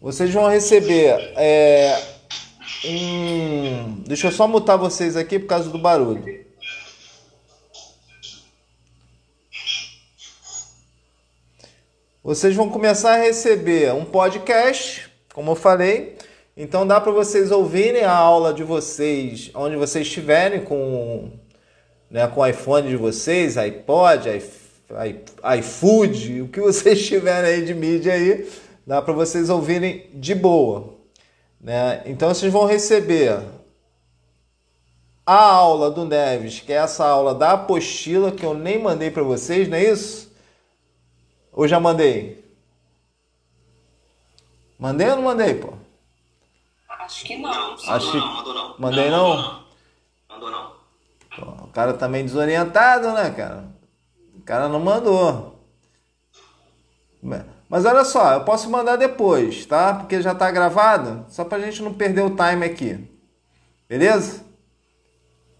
Vocês vão receber é, um. Deixa eu só mutar vocês aqui por causa do barulho. Vocês vão começar a receber um podcast, como eu falei. Então dá para vocês ouvirem a aula de vocês onde vocês estiverem com né, com o iPhone de vocês, iPod, iFood, o que vocês tiverem aí de mídia aí, dá para vocês ouvirem de boa. Né? Então vocês vão receber a aula do Neves, que é essa aula da apostila que eu nem mandei para vocês, não é isso? Ou já mandei? Mandei ou não mandei, pô? Acho que não. Acho que... não, mandou não. Mandei não? não? Mandou não. Pô, o cara tá meio desorientado, né, cara? O cara não mandou. Mas olha só, eu posso mandar depois, tá? Porque já tá gravado, só pra gente não perder o time aqui. Beleza?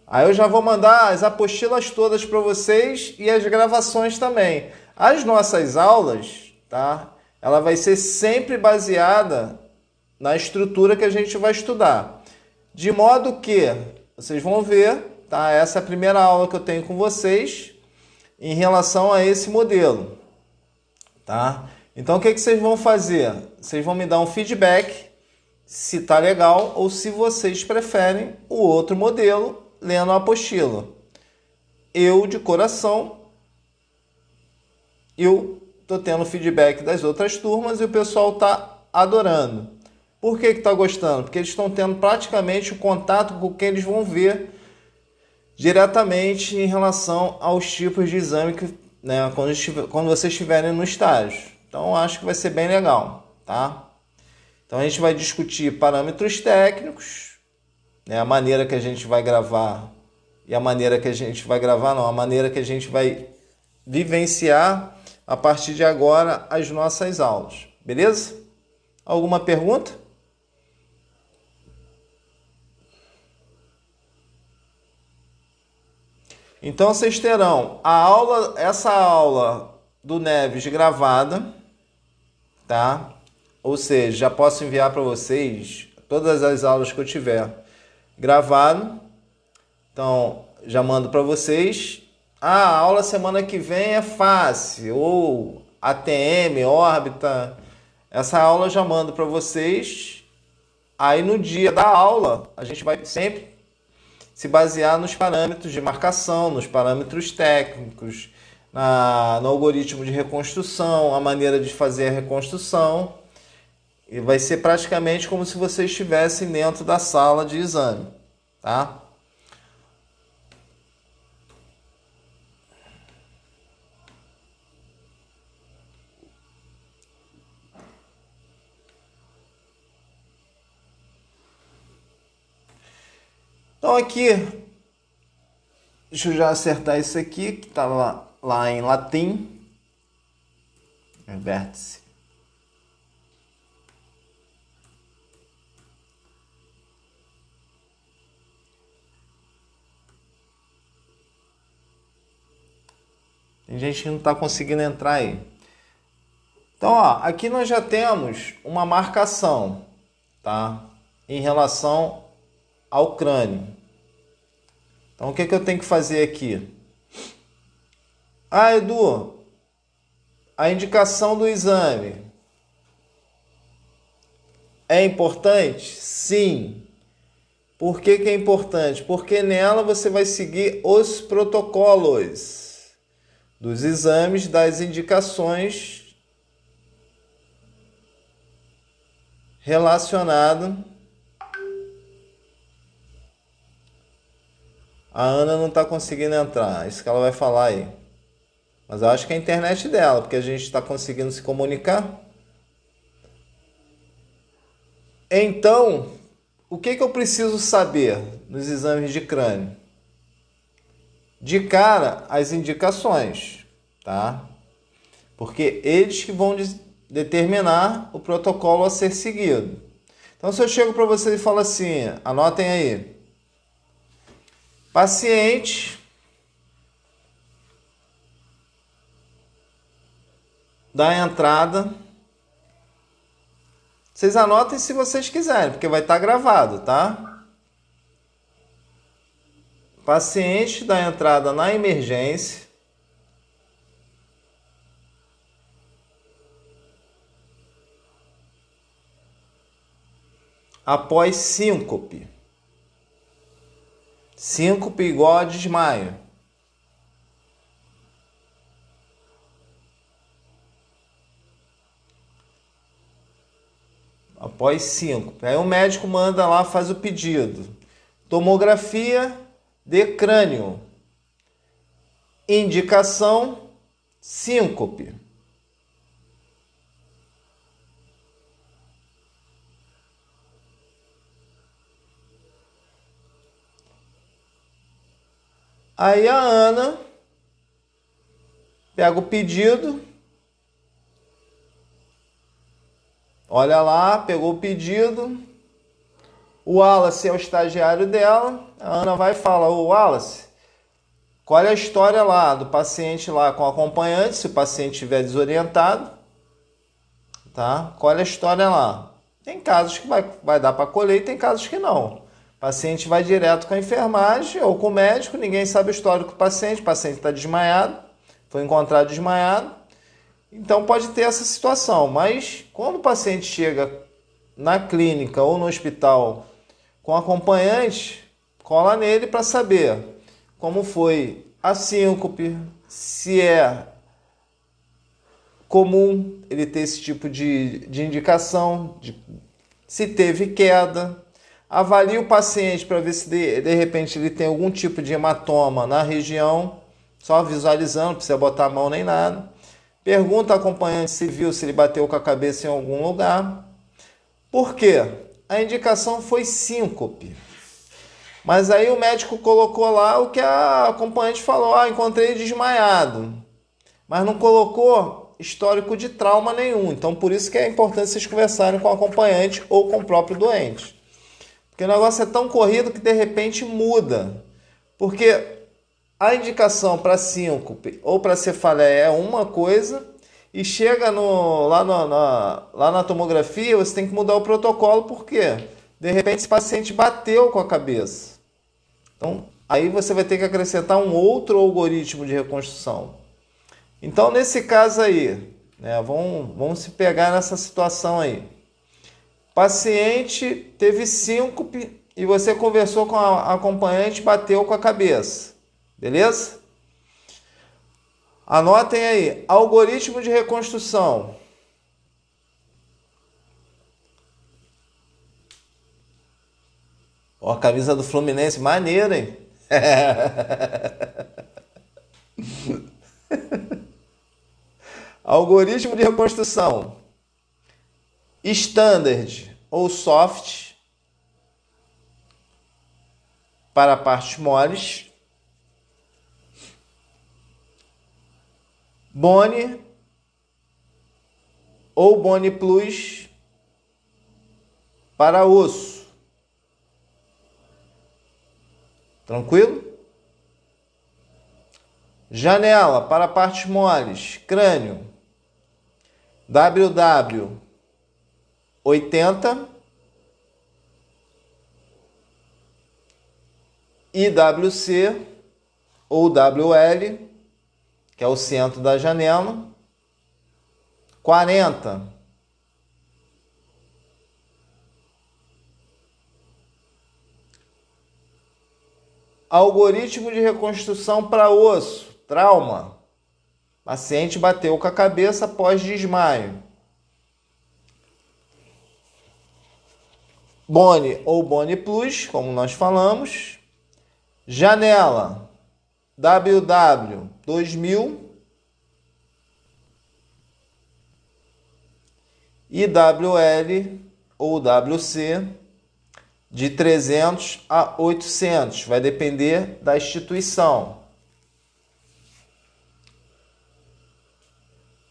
Aí eu já vou mandar as apostilas todas para vocês e as gravações também. As nossas aulas, tá? Ela vai ser sempre baseada na estrutura que a gente vai estudar. De modo que vocês vão ver, tá? Essa é a primeira aula que eu tenho com vocês em relação a esse modelo, tá? Então o que, que vocês vão fazer? Vocês vão me dar um feedback se tá legal ou se vocês preferem o outro modelo lendo a apostila. Eu de coração eu tô tendo feedback das outras turmas e o pessoal tá adorando. Por que que tá gostando? Porque eles estão tendo praticamente o contato com quem eles vão ver diretamente em relação aos tipos de exame que, né, quando, estiver, quando vocês estiverem no estágio. Então acho que vai ser bem legal, tá? Então a gente vai discutir parâmetros técnicos, né, a maneira que a gente vai gravar e a maneira que a gente vai gravar não, a maneira que a gente vai vivenciar a partir de agora as nossas aulas, beleza? Alguma pergunta? Então vocês terão a aula, essa aula do Neves gravada, tá? Ou seja, já posso enviar para vocês todas as aulas que eu tiver gravado. Então, já mando para vocês. Ah, a aula semana que vem é fácil ou ATM, órbita. Essa aula eu já mando para vocês. Aí no dia da aula, a gente vai sempre se basear nos parâmetros de marcação, nos parâmetros técnicos, na, no algoritmo de reconstrução, a maneira de fazer a reconstrução. E vai ser praticamente como se vocês estivessem dentro da sala de exame, tá? Então aqui, deixa eu já acertar isso aqui, que estava lá, em latim. Vértice. Tem gente que não está conseguindo entrar aí. Então, ó, aqui nós já temos uma marcação, tá? Em relação ao crânio. Então, o que, é que eu tenho que fazer aqui? Ah, Edu, a indicação do exame é importante? Sim. Por que, que é importante? Porque nela você vai seguir os protocolos dos exames, das indicações relacionadas A Ana não está conseguindo entrar, é isso que ela vai falar aí. Mas eu acho que é a internet dela, porque a gente está conseguindo se comunicar. Então, o que, que eu preciso saber nos exames de crânio? De cara, as indicações, tá? Porque eles que vão determinar o protocolo a ser seguido. Então, se eu chego para vocês e falo assim, anotem aí, Paciente da entrada Vocês anotem se vocês quiserem, porque vai estar gravado, tá? Paciente da entrada na emergência. Após síncope. Síncope igual a desmaio. Após 5. Aí o médico manda lá, faz o pedido. Tomografia de crânio. Indicação síncope. Aí a Ana pega o pedido Olha lá, pegou o pedido. O Wallace é o estagiário dela. A Ana vai e fala: Ô Wallace, qual é a história lá do paciente lá com acompanhante, se o paciente estiver desorientado? Tá? Qual é a história lá? Tem casos que vai, vai dar para colher e tem casos que não. O paciente vai direto com a enfermagem ou com o médico, ninguém sabe o histórico do paciente, o paciente está desmaiado, foi encontrado desmaiado. Então pode ter essa situação, mas quando o paciente chega na clínica ou no hospital com acompanhante, cola nele para saber como foi a síncope, se é comum ele ter esse tipo de, de indicação, de, se teve queda. Avalie o paciente para ver se de, de repente ele tem algum tipo de hematoma na região, só visualizando, não precisa botar a mão nem nada. Pergunta ao acompanhante se viu se ele bateu com a cabeça em algum lugar. Por quê? A indicação foi síncope. Mas aí o médico colocou lá o que a acompanhante falou: ah, encontrei desmaiado. Mas não colocou histórico de trauma nenhum. Então por isso que é importante vocês conversarem com o acompanhante ou com o próprio doente. Porque o negócio é tão corrido que de repente muda. Porque a indicação para síncope ou para cefaleia é uma coisa e chega no, lá, no, na, lá na tomografia, você tem que mudar o protocolo, porque de repente esse paciente bateu com a cabeça. Então, aí você vai ter que acrescentar um outro algoritmo de reconstrução. Então, nesse caso aí, né, vamos, vamos se pegar nessa situação aí. Paciente teve síncope e você conversou com a acompanhante, bateu com a cabeça. Beleza? Anotem aí, algoritmo de reconstrução. Ó, a camisa do Fluminense, maneira, hein? algoritmo de reconstrução. Standard ou soft para partes moles Boni ou Boni Plus para osso. Tranquilo? Janela para partes moles, crânio. WW 80 IWC ou WL que é o centro da janela. 40. Algoritmo de reconstrução para osso, trauma. Paciente bateu com a cabeça após desmaio. Bone ou Bone Plus, como nós falamos. Janela WW 2000 e WL ou WC de 300 a 800, vai depender da instituição.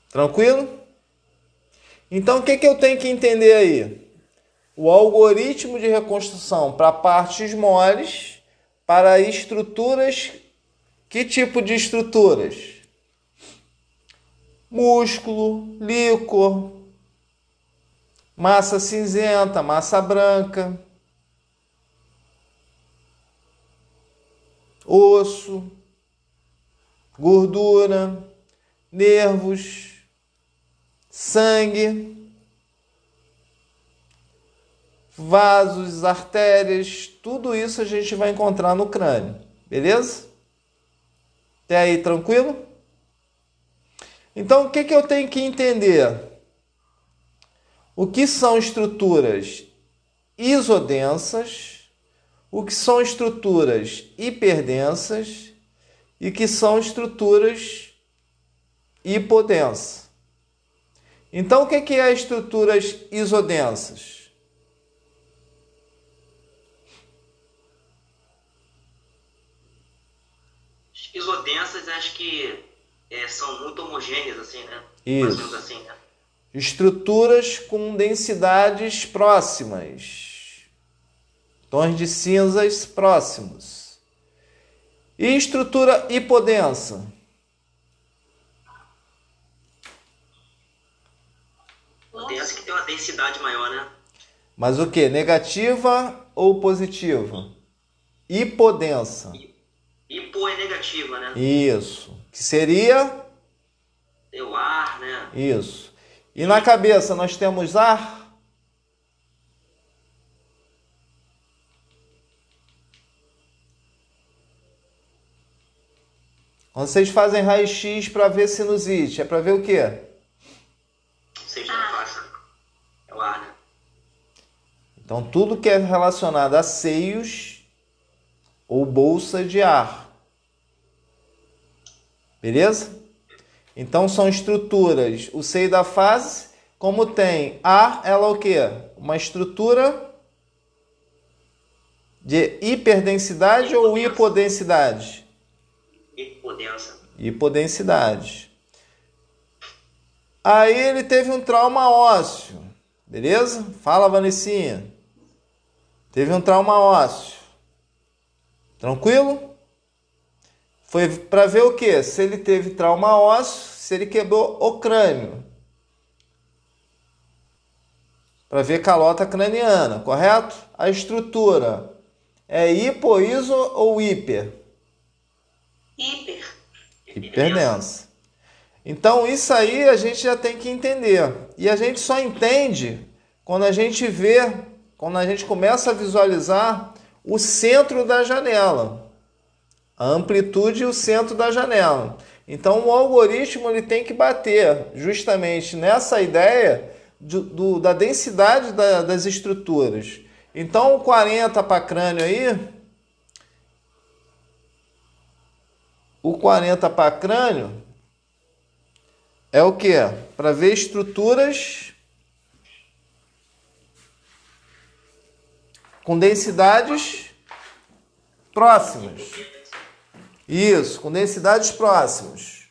Tranquilo? Então o que, que eu tenho que entender aí? O algoritmo de reconstrução para partes moles, para estruturas que tipo de estruturas? Músculo, líquor, massa cinzenta, massa branca, osso, gordura, nervos, sangue, vasos, artérias, tudo isso a gente vai encontrar no crânio, beleza? Até aí tranquilo? Então o que, que eu tenho que entender? O que são estruturas isodensas, o que são estruturas hiperdensas e que são estruturas hipodensas. Então, o que é estruturas isodensas? Isodensas, acho que é, são muito homogêneas, assim, né? Isso. Assim, né? Estruturas com densidades próximas, tons de cinzas próximos. E estrutura hipodensa? Densa que tem uma densidade maior, né? Mas o que? Negativa ou positiva? Hipodensa. Hipo é negativa, né? Isso. Que seria? É o ar, né? Isso. E na cabeça nós temos ar? Quando vocês fazem raio-x para ver sinusite, é para ver o quê? Seja faixa. É o ar, né? Então, tudo que é relacionado a seios ou bolsa de ar. Beleza? Então, são estruturas. O seio da fase, como tem ar, ela é o quê? Uma estrutura de hiperdensidade ou hipodensidade? Hipodensa. Hipodensidade. Aí ele teve um trauma ósseo. Beleza? Fala, Vanessinha. Teve um trauma ósseo. Tranquilo? Foi para ver o que? Se ele teve trauma ósseo, se ele quebrou o crânio. Para ver calota craniana, correto? A estrutura é hipo, iso ou hiper? Hiper. Hiperdensa. Então isso aí a gente já tem que entender. E a gente só entende quando a gente vê, quando a gente começa a visualizar o centro da janela. A amplitude e o centro da janela. Então o algoritmo ele tem que bater justamente nessa ideia do, do da densidade da, das estruturas. Então o 40 para crânio aí, o 40 para crânio é o que? Para ver estruturas com densidades próximas. Isso, com densidades próximas.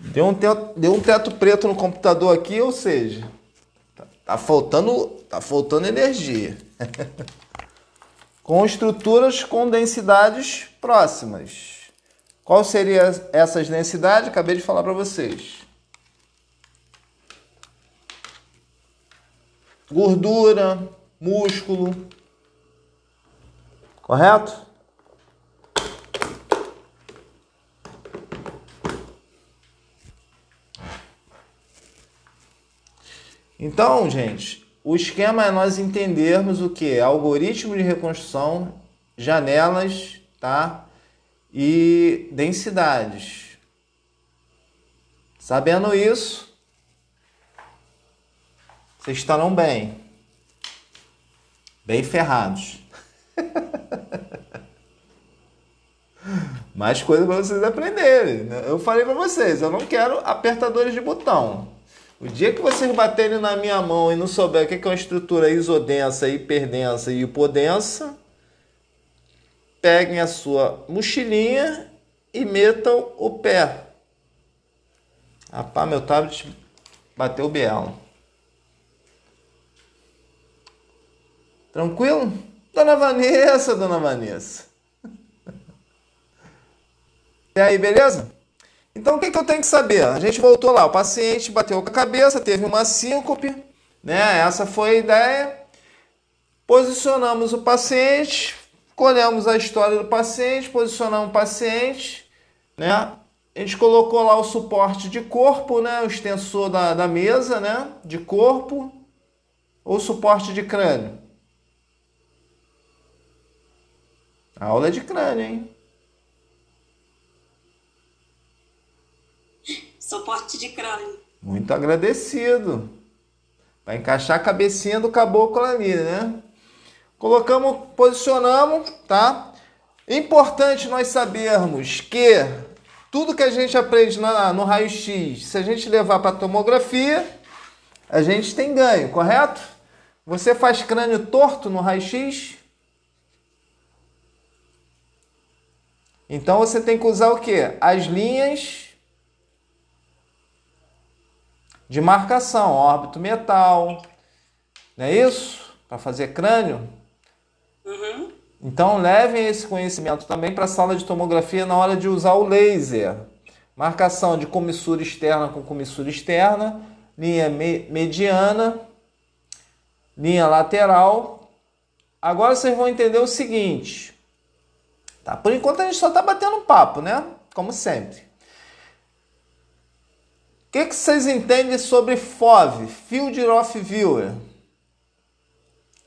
Deu um, teto, deu um teto preto no computador aqui, ou seja, tá, tá faltando, tá faltando energia. com estruturas com densidades próximas. Qual seria essas densidades? Acabei de falar para vocês. Gordura, músculo. Correto? Então, gente, o esquema é nós entendermos o que? Algoritmo de reconstrução, janelas, tá? E densidades. Sabendo isso, vocês estarão bem. Bem ferrados. Mais coisa para vocês aprenderem. Né? Eu falei para vocês, eu não quero apertadores de botão. O dia que vocês baterem na minha mão e não souber o que é uma estrutura isodensa, hiperdensa e hipodensa, peguem a sua mochilinha e metam o pé. Rapaz, meu tablet bateu biela. Tranquilo? Dona Vanessa, dona Vanessa. E aí, beleza? Então o que, que eu tenho que saber? A gente voltou lá, o paciente bateu com a cabeça, teve uma síncope, né? Essa foi a ideia. Posicionamos o paciente, colhemos a história do paciente, posicionamos o paciente, né? A gente colocou lá o suporte de corpo, né? O extensor da, da mesa, né? De corpo ou suporte de crânio. A aula é de crânio, hein? Suporte de crânio. Muito agradecido. Vai encaixar a cabecinha do caboclo ali, né? Colocamos, posicionamos, tá? Importante nós sabermos que tudo que a gente aprende na, no raio-x, se a gente levar para tomografia, a gente tem ganho, correto? Você faz crânio torto no raio-x? Então você tem que usar o que? As linhas de marcação, órbito metal, não é isso? Para fazer crânio. Uhum. Então levem esse conhecimento também para a sala de tomografia na hora de usar o laser. Marcação de comissura externa com comissura externa, linha me mediana, linha lateral. Agora vocês vão entender o seguinte. Tá? Por enquanto a gente só está batendo papo, né? Como sempre. O que, que vocês entendem sobre FOV, Field of Viewer?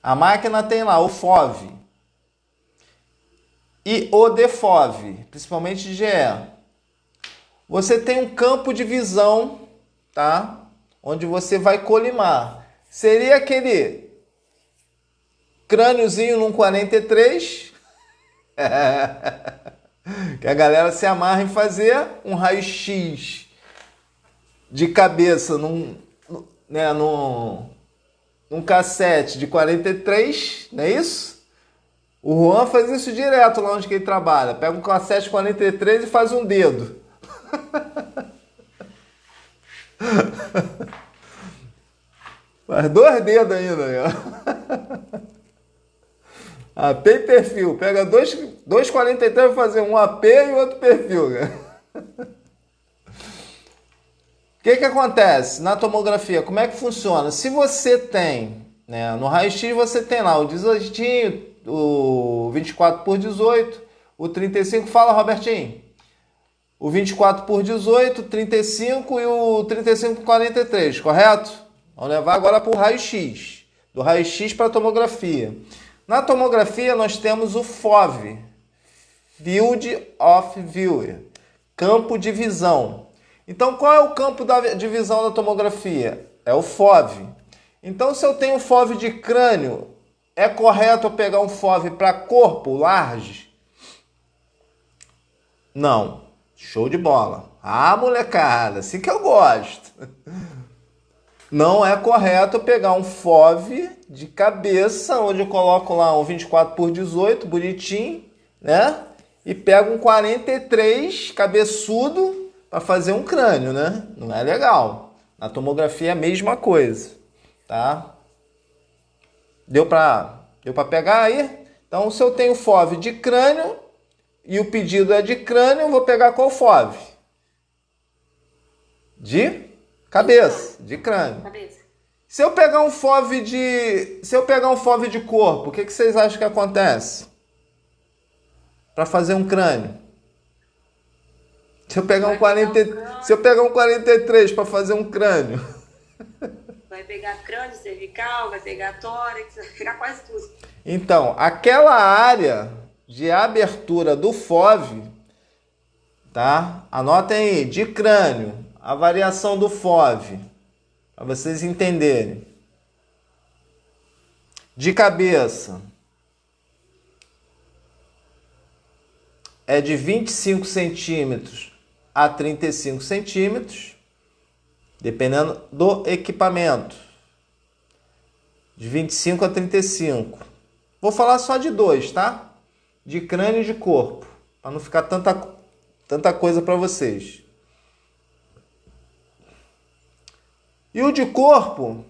A máquina tem lá o FOV e o DFOV, principalmente GE. Você tem um campo de visão, tá? Onde você vai colimar. Seria aquele crâniozinho num 43 que a galera se amarra em fazer um raio-x de cabeça num, né, num, num cassete de 43, não é isso? O Juan faz isso direto lá onde ele trabalha. Pega um cassete 43 e faz um dedo. faz dois dedos ainda. Ó. AP e perfil. Pega dois, dois 43 para fazer um AP e outro perfil. Que, que acontece na tomografia? Como é que funciona? Se você tem, né, no raio-x você tem lá o 18, o 24 por 18, o 35. Fala, Robertinho. O 24 por 18, 35 e o 35 por 43, correto? Vamos levar agora para o raio-x. Do raio-x para a tomografia. Na tomografia, nós temos o FOV, Field of View, campo de visão. Então, qual é o campo de visão da tomografia? É o FOV. Então, se eu tenho FOV de crânio, é correto eu pegar um FOV para corpo large? Não. Show de bola. Ah, molecada, assim que eu gosto. Não é correto pegar um FOV de cabeça, onde eu coloco lá um 24 por 18, bonitinho, né? E pego um 43 cabeçudo para fazer um crânio, né? Não é legal. Na tomografia é a mesma coisa, tá? Deu para deu para pegar aí? Então, se eu tenho FOV de crânio e o pedido é de crânio, eu vou pegar qual FOV? De Cabeça, de crânio. Cabeça. Se eu pegar um FOV de. Se eu pegar um FOV de corpo, o que, que vocês acham que acontece? Para fazer um crânio. Se eu pegar um 40, se eu pegar um 43 para fazer um crânio. Vai pegar crânio, cervical, vai pegar tórax, vai pegar quase tudo. Então, aquela área de abertura do FOV, tá? Anotem aí, de crânio, a variação do FOV, para vocês entenderem. De cabeça, é de 25 centímetros a 35 centímetros, dependendo do equipamento. De 25 a 35. Vou falar só de dois, tá? De crânio e de corpo, para não ficar tanta, tanta coisa para vocês. E o de corpo,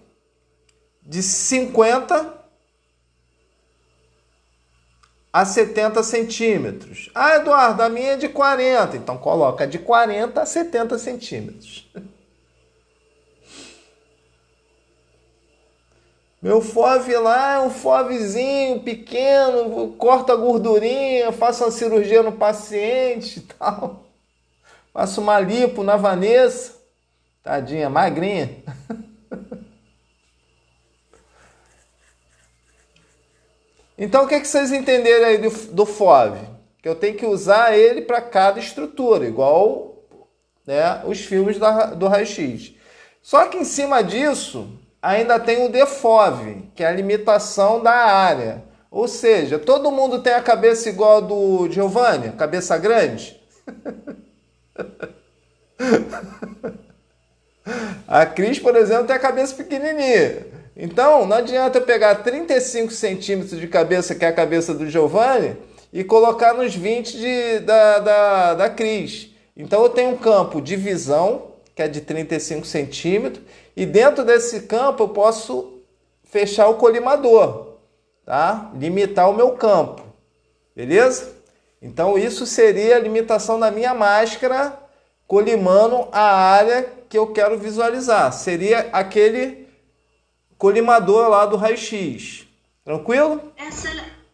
de 50 a 70 centímetros. Ah, Eduardo, a minha é de 40. Então coloca de 40 a 70 centímetros. Meu FOV lá é um FOVzinho pequeno, corta a gordurinha, faço uma cirurgia no paciente e tal. Faço uma lipo na Vanessa. Tadinha, magrinha. Então, o que, é que vocês entenderam aí do, do FOV? Que eu tenho que usar ele para cada estrutura, igual né, os filmes da, do raio-x. Só que em cima disso, ainda tem o DFOV, que é a limitação da área. Ou seja, todo mundo tem a cabeça igual a do Giovanni, cabeça grande? a Cris, por exemplo, tem a cabeça pequenininha. Então, não adianta eu pegar 35 centímetros de cabeça, que é a cabeça do Giovanni, e colocar nos 20 de, da, da, da Cris. Então, eu tenho um campo de visão, que é de 35 centímetros, e dentro desse campo eu posso fechar o colimador, tá? Limitar o meu campo, beleza? Então, isso seria a limitação da minha máscara colimando a área que eu quero visualizar. Seria aquele colimador lá do raio-x. Tranquilo? Essa,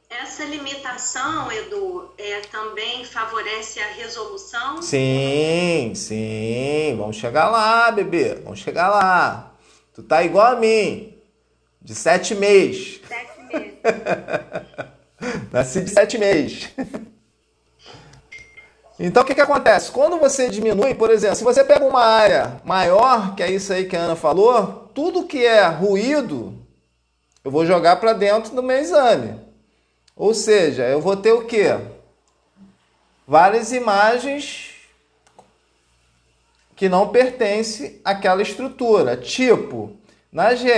essa limitação, Edu, é, também favorece a resolução? Sim, sim. Vamos chegar lá, bebê. Vamos chegar lá. Tu tá igual a mim. De sete meses. Sete meses. Nasci de sete meses. Então o que, que acontece? Quando você diminui, por exemplo, se você pega uma área maior, que é isso aí que a Ana falou, tudo que é ruído eu vou jogar para dentro do meu exame. Ou seja, eu vou ter o quê? Várias imagens que não pertencem àquela estrutura. Tipo, na GE,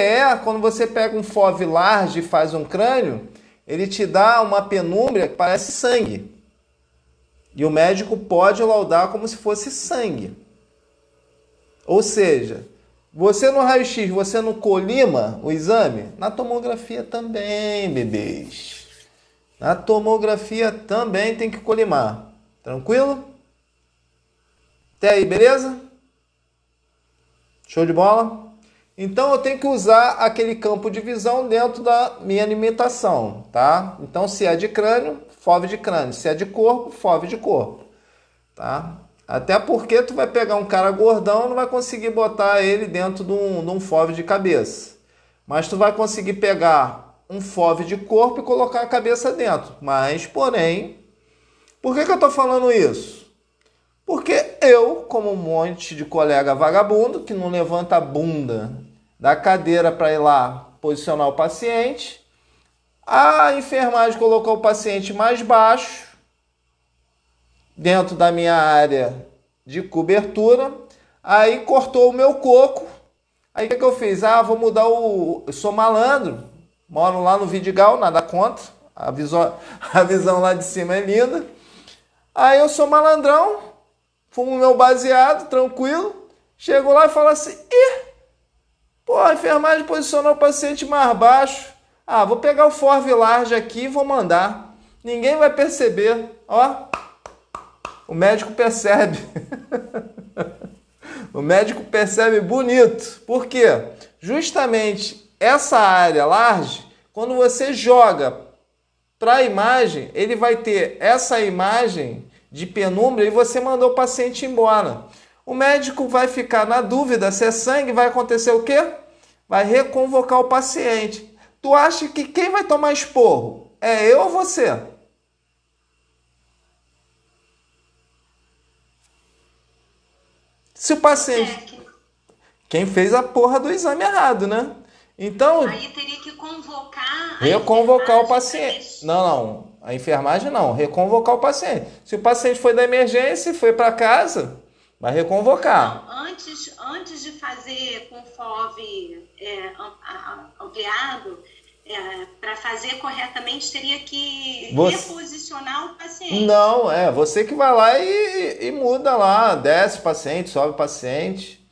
quando você pega um FOV large e faz um crânio, ele te dá uma penúmbria que parece sangue. E o médico pode laudar como se fosse sangue. Ou seja, você no raio-x, você não colima o exame? Na tomografia também, bebês. Na tomografia também tem que colimar. Tranquilo? Até aí, beleza? Show de bola? Então eu tenho que usar aquele campo de visão dentro da minha limitação, tá? Então se é de crânio, FOV de crânio. Se é de corpo, FOV de corpo. Tá? Até porque tu vai pegar um cara gordão não vai conseguir botar ele dentro de um, de um de cabeça. Mas tu vai conseguir pegar um FOV de corpo e colocar a cabeça dentro. Mas, porém, por que, que eu estou falando isso? Porque eu, como um monte de colega vagabundo que não levanta a bunda da cadeira para ir lá posicionar o paciente, a enfermagem colocou o paciente mais baixo, dentro da minha área de cobertura, aí cortou o meu coco. Aí o que, que eu fiz? Ah, vou mudar o. Eu sou malandro, moro lá no Vidigal, nada contra. A visão, a visão lá de cima é linda. Aí eu sou malandrão, fumo meu baseado, tranquilo. Chego lá e falo assim: ih, pô, a enfermagem posicionou o paciente mais baixo. Ah, vou pegar o Forve Large aqui e vou mandar. Ninguém vai perceber. Ó, o médico percebe. o médico percebe bonito. Por quê? Justamente essa área large, quando você joga para a imagem, ele vai ter essa imagem de penumbra e você mandou o paciente embora. O médico vai ficar na dúvida se é sangue, vai acontecer o quê? Vai reconvocar o paciente. Tu acha que quem vai tomar esporro? É eu ou você? Se o paciente. Quem fez a porra do exame errado, né? Então. Aí teria que convocar. Reconvocar o paciente. Não, não. A enfermagem não. Reconvocar o paciente. Se o paciente foi da emergência e foi para casa, vai reconvocar. Não, antes, antes de fazer com FOV é, ampliado, é, para fazer corretamente, teria que você... reposicionar o paciente. Não, é você que vai lá e, e muda lá, desce o paciente, sobe o paciente.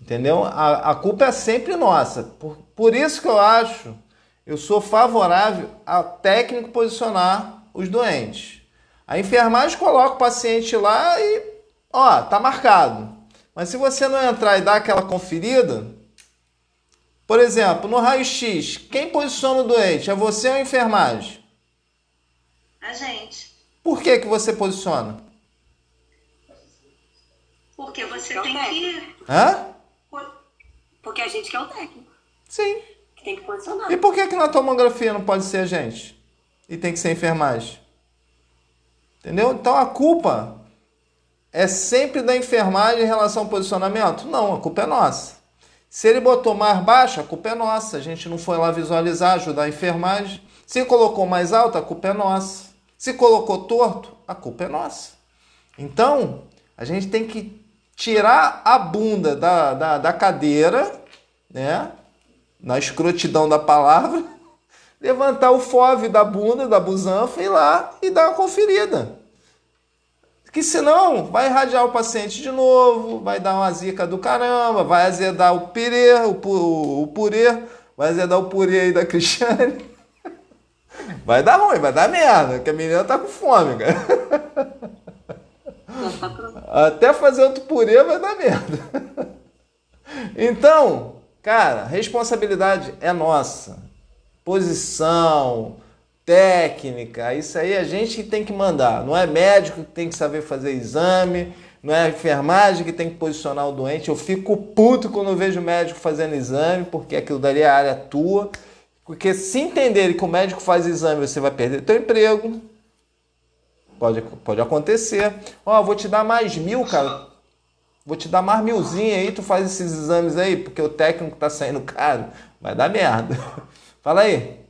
Entendeu? A, a culpa é sempre nossa. Por, por isso que eu acho, eu sou favorável ao técnico posicionar os doentes. A enfermagem coloca o paciente lá e, ó, tá marcado. Mas se você não entrar e dar aquela conferida, por exemplo, no raio-x, quem posiciona o doente? É você ou a enfermagem? A gente. Por que, que você posiciona? Porque você é tem que. Hã? Porque a gente que é o técnico. Sim. Que tem que posicionar. E por que, que na tomografia não pode ser a gente? E tem que ser a enfermagem? Entendeu? Então a culpa é sempre da enfermagem em relação ao posicionamento? Não, a culpa é nossa. Se ele botou mais baixo, a culpa é nossa. A gente não foi lá visualizar, ajudar a enfermagem. Se colocou mais alto, a culpa é nossa. Se colocou torto, a culpa é nossa. Então, a gente tem que tirar a bunda da, da, da cadeira, né? Na escrotidão da palavra, levantar o fove da bunda, da busanfa, ir lá e dar uma conferida. Que senão vai irradiar o paciente de novo, vai dar uma zica do caramba, vai azedar o pirê, o, o, o purê, vai azedar o purê aí da Cristiane. Vai dar ruim, vai dar merda, que a menina tá com fome, cara. Até fazer outro purê vai dar merda. Então, cara, responsabilidade é nossa. Posição, técnica, isso aí a gente que tem que mandar. Não é médico que tem que saber fazer exame, não é enfermagem que tem que posicionar o doente. Eu fico puto quando vejo médico fazendo exame, porque aquilo dali é a área tua. Porque se entender que o médico faz exame, você vai perder teu emprego. Pode, pode acontecer. Ó, oh, vou te dar mais mil, cara. Vou te dar mais milzinho aí, tu faz esses exames aí, porque o técnico tá saindo caro. Vai dar merda. Fala aí.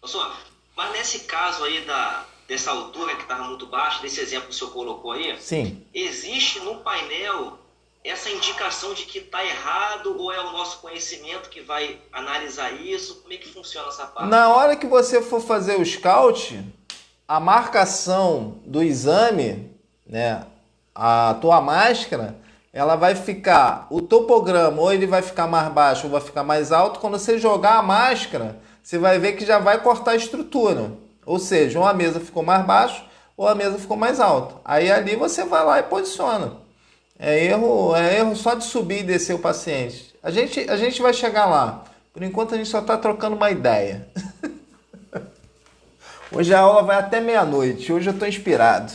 Professor, mas nesse caso aí da, dessa altura que estava muito baixa, desse exemplo que o senhor colocou aí, Sim. existe no painel essa indicação de que está errado ou é o nosso conhecimento que vai analisar isso? Como é que funciona essa parte? Na hora que você for fazer o scout, a marcação do exame, né, a tua máscara, ela vai ficar, o topograma, ou ele vai ficar mais baixo ou vai ficar mais alto. Quando você jogar a máscara, você vai ver que já vai cortar a estrutura. Ou seja, ou a mesa ficou mais baixo ou a mesa ficou mais alta. Aí ali você vai lá e posiciona. É erro, é erro só de subir e descer o paciente. A gente, a gente vai chegar lá. Por enquanto a gente só está trocando uma ideia. Hoje a aula vai até meia-noite. Hoje eu estou inspirado.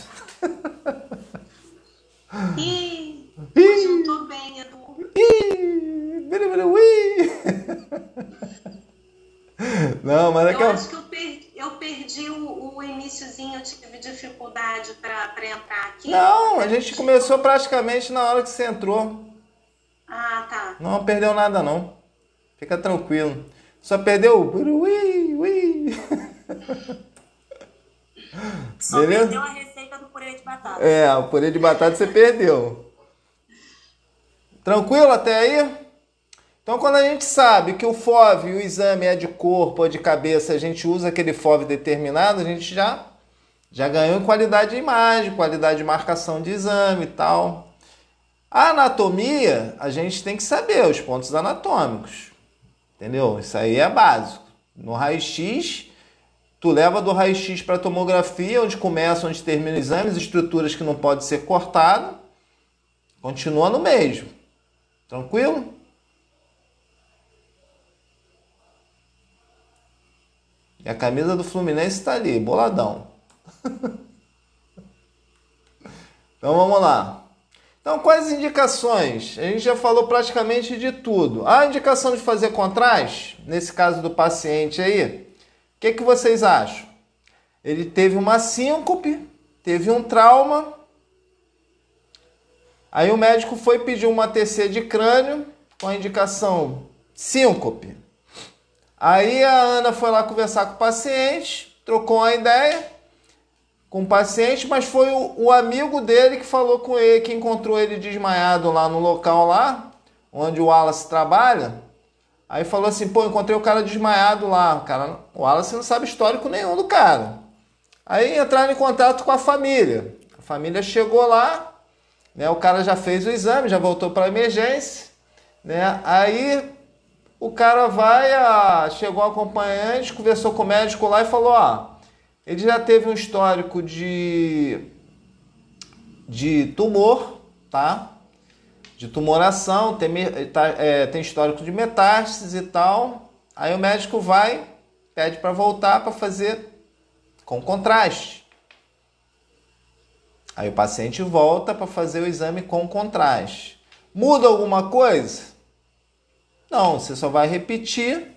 Ih, hoje eu estou bem, Edu. Ih, Não, mas é eu que eu... acho que eu perdi, eu perdi o, o iníciozinho, eu tive dificuldade para entrar aqui. Não, a gente começou praticamente na hora que você entrou. Ah, tá. Não perdeu nada não. Fica tranquilo. Só perdeu o ui, ui. Só Beleza? perdeu a receita do purê de batata. É, o purê de batata você perdeu. Tranquilo até aí? Então, quando a gente sabe que o FOV, o exame é de corpo ou de cabeça, a gente usa aquele FOV determinado, a gente já, já ganhou em qualidade de imagem, qualidade de marcação de exame e tal. A anatomia, a gente tem que saber os pontos anatômicos. Entendeu? Isso aí é básico. No raio-x, tu leva do raio-x para tomografia, onde começa, onde termina o exame, as estruturas que não pode ser cortada, continua no mesmo. Tranquilo? E a camisa do Fluminense está ali, boladão. então vamos lá. Então, quais indicações? A gente já falou praticamente de tudo. A indicação de fazer contraste, nesse caso do paciente aí, o que, que vocês acham? Ele teve uma síncope, teve um trauma. Aí o médico foi pedir uma TC de crânio com a indicação síncope. Aí a Ana foi lá conversar com o paciente, trocou uma ideia com o paciente, mas foi o, o, amigo dele que falou com ele, que encontrou ele desmaiado lá no local lá, onde o Wallace trabalha. Aí falou assim, pô, encontrei o cara desmaiado lá. O, cara, o Wallace não sabe histórico nenhum do cara. Aí entraram em contato com a família. A família chegou lá, né? O cara já fez o exame, já voltou para emergência, né? Aí o cara vai, a, chegou um acompanhante, conversou com o médico lá e falou: ó, ele já teve um histórico de, de tumor, tá? De tumoração, tem, tá, é, tem histórico de metástases e tal. Aí o médico vai, pede para voltar para fazer com contraste. Aí o paciente volta para fazer o exame com contraste. Muda alguma coisa? Não, você só vai repetir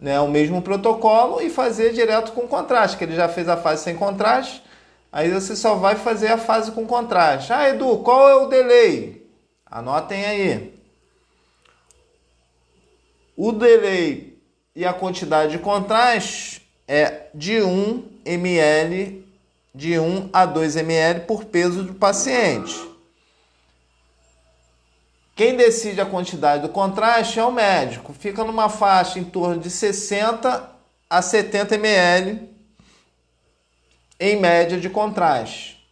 né, o mesmo protocolo e fazer direto com contraste, que ele já fez a fase sem contraste, aí você só vai fazer a fase com contraste. Ah, Edu, qual é o delay? Anotem aí. O delay e a quantidade de contraste é de 1 ml, de 1 a 2 ml por peso do paciente. Quem decide a quantidade do contraste é o médico. Fica numa faixa em torno de 60 a 70 ml em média de contraste.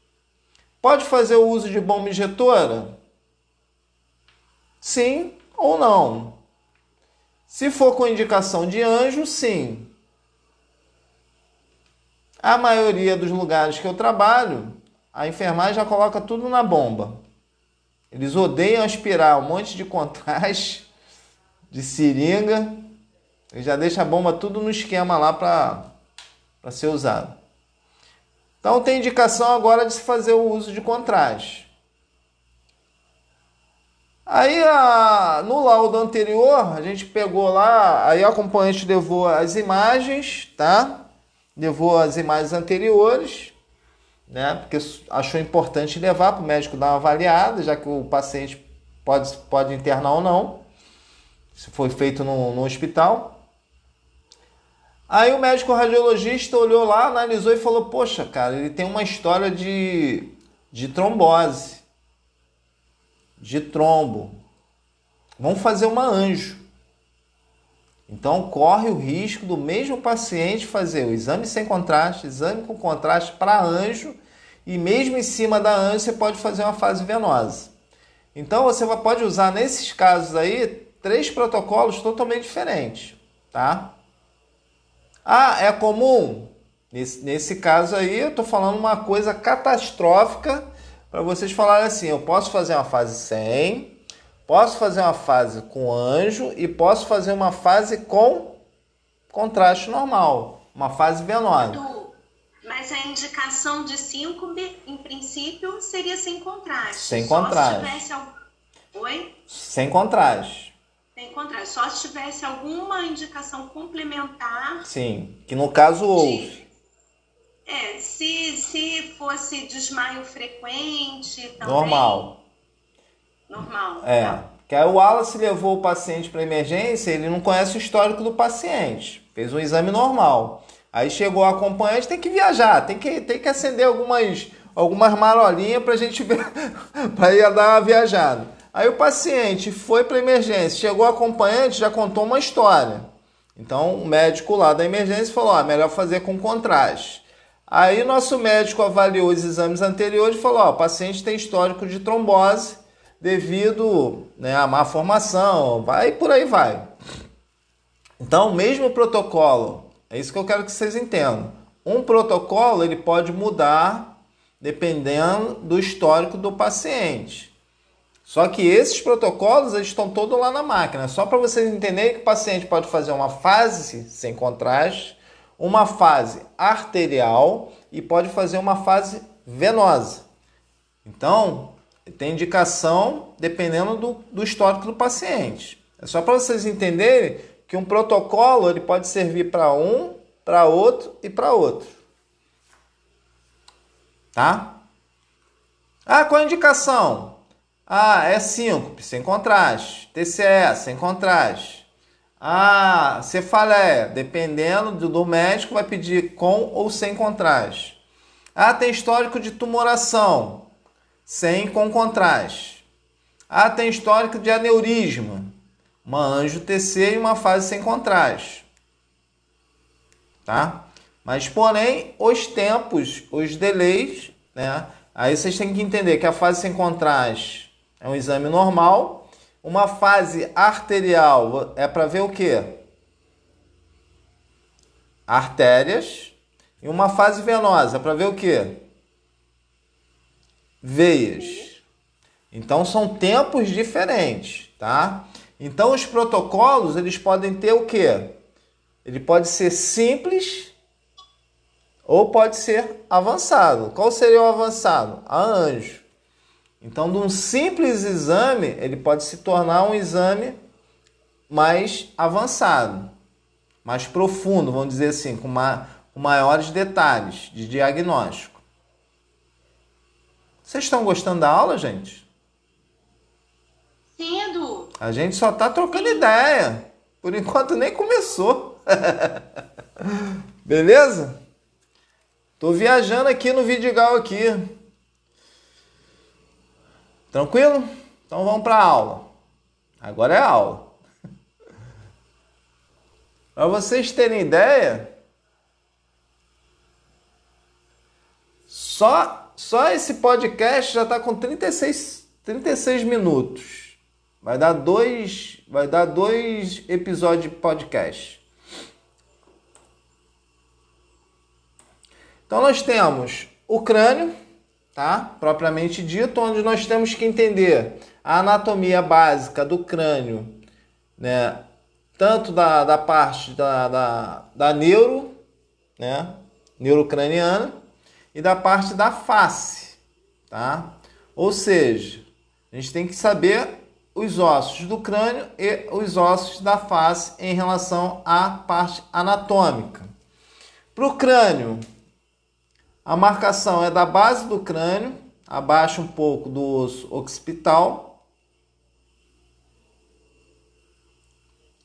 Pode fazer o uso de bomba injetora? Sim ou não? Se for com indicação de anjo, sim. A maioria dos lugares que eu trabalho, a enfermagem já coloca tudo na bomba. Eles odeiam aspirar um monte de contraste, de seringa, e já deixa a bomba tudo no esquema lá para ser usado. Então tem indicação agora de se fazer o uso de contraste. Aí a, no laudo anterior, a gente pegou lá, aí o acompanhante levou as imagens, tá? Levou as imagens anteriores né? Porque achou importante levar para o médico dar uma avaliada, já que o paciente pode, pode internar ou não, se foi feito no, no hospital. Aí o médico radiologista olhou lá, analisou e falou: Poxa, cara, ele tem uma história de, de trombose, de trombo. Vamos fazer uma anjo. Então corre o risco do mesmo paciente fazer o exame sem contraste, exame com contraste para anjo e mesmo em cima da anjo você pode fazer uma fase venosa. Então você pode usar nesses casos aí três protocolos totalmente diferentes, tá? Ah, é comum? Nesse, nesse caso aí eu estou falando uma coisa catastrófica para vocês falarem assim, eu posso fazer uma fase sem, Posso fazer uma fase com anjo e posso fazer uma fase com contraste normal, uma fase venosa. Mas a indicação de 5, em princípio, seria sem contraste. Sem contraste. Só se tivesse algum... Oi? Sem contraste. Sem contraste. Só se tivesse alguma indicação complementar. Sim, que no caso de... houve. É, se, se fosse desmaio frequente também. Normal. Normal. É. Tá. Que aí o Wallace levou o paciente para emergência, ele não conhece o histórico do paciente. Fez um exame normal. Aí chegou o acompanhante, tem que viajar, tem que, tem que acender algumas, algumas marolinhas para a gente ver, para ir dar uma viajada. Aí o paciente foi para emergência, chegou o acompanhante, já contou uma história. Então o médico lá da emergência falou: melhor fazer com contraste. Aí nosso médico avaliou os exames anteriores e falou: ó, o paciente tem histórico de trombose devido né, à má formação, vai por aí vai. Então, mesmo protocolo, é isso que eu quero que vocês entendam. Um protocolo ele pode mudar dependendo do histórico do paciente. Só que esses protocolos eles estão todos lá na máquina. Só para vocês entenderem que o paciente pode fazer uma fase sem contraste, uma fase arterial e pode fazer uma fase venosa. Então, tem indicação dependendo do, do histórico do paciente. É só para vocês entenderem que um protocolo ele pode servir para um, para outro e para outro. Tá? Ah, qual a indicação? Ah, é síncope, sem contraste. TCE, sem contraste. Ah, cefaleia, dependendo do, do médico, vai pedir com ou sem contraste. Ah, tem histórico de tumoração sem com contraste. Ah, tem histórico de aneurisma, uma anjo TC e uma fase sem contraste. Tá? Mas, porém, os tempos, os delays, né? Aí vocês têm que entender que a fase sem contraste é um exame normal. Uma fase arterial é para ver o quê? Artérias. E uma fase venosa para ver o quê? Veias. Então são tempos diferentes, tá? Então os protocolos, eles podem ter o quê? Ele pode ser simples ou pode ser avançado. Qual seria o avançado? A anjo. Então, de um simples exame, ele pode se tornar um exame mais avançado, mais profundo, vamos dizer assim, com, uma, com maiores detalhes de diagnóstico. Vocês estão gostando da aula, gente? Sim, Edu. A gente só está trocando ideia. Por enquanto nem começou. Beleza? Tô viajando aqui no Vidigal aqui. Tranquilo? Então vamos para a aula. Agora é aula. Para vocês terem ideia, só, só esse podcast já está com 36, 36 minutos. Vai dar dois, vai dar dois episódios de podcast. Então nós temos o crânio, tá? Propriamente dito, onde nós temos que entender a anatomia básica do crânio, né? tanto da, da parte da, da, da neuro, né, neurocraniana, e da parte da face, tá? Ou seja, a gente tem que saber os ossos do crânio e os ossos da face em relação à parte anatômica. Para o crânio, a marcação é da base do crânio, abaixo um pouco do osso occipital,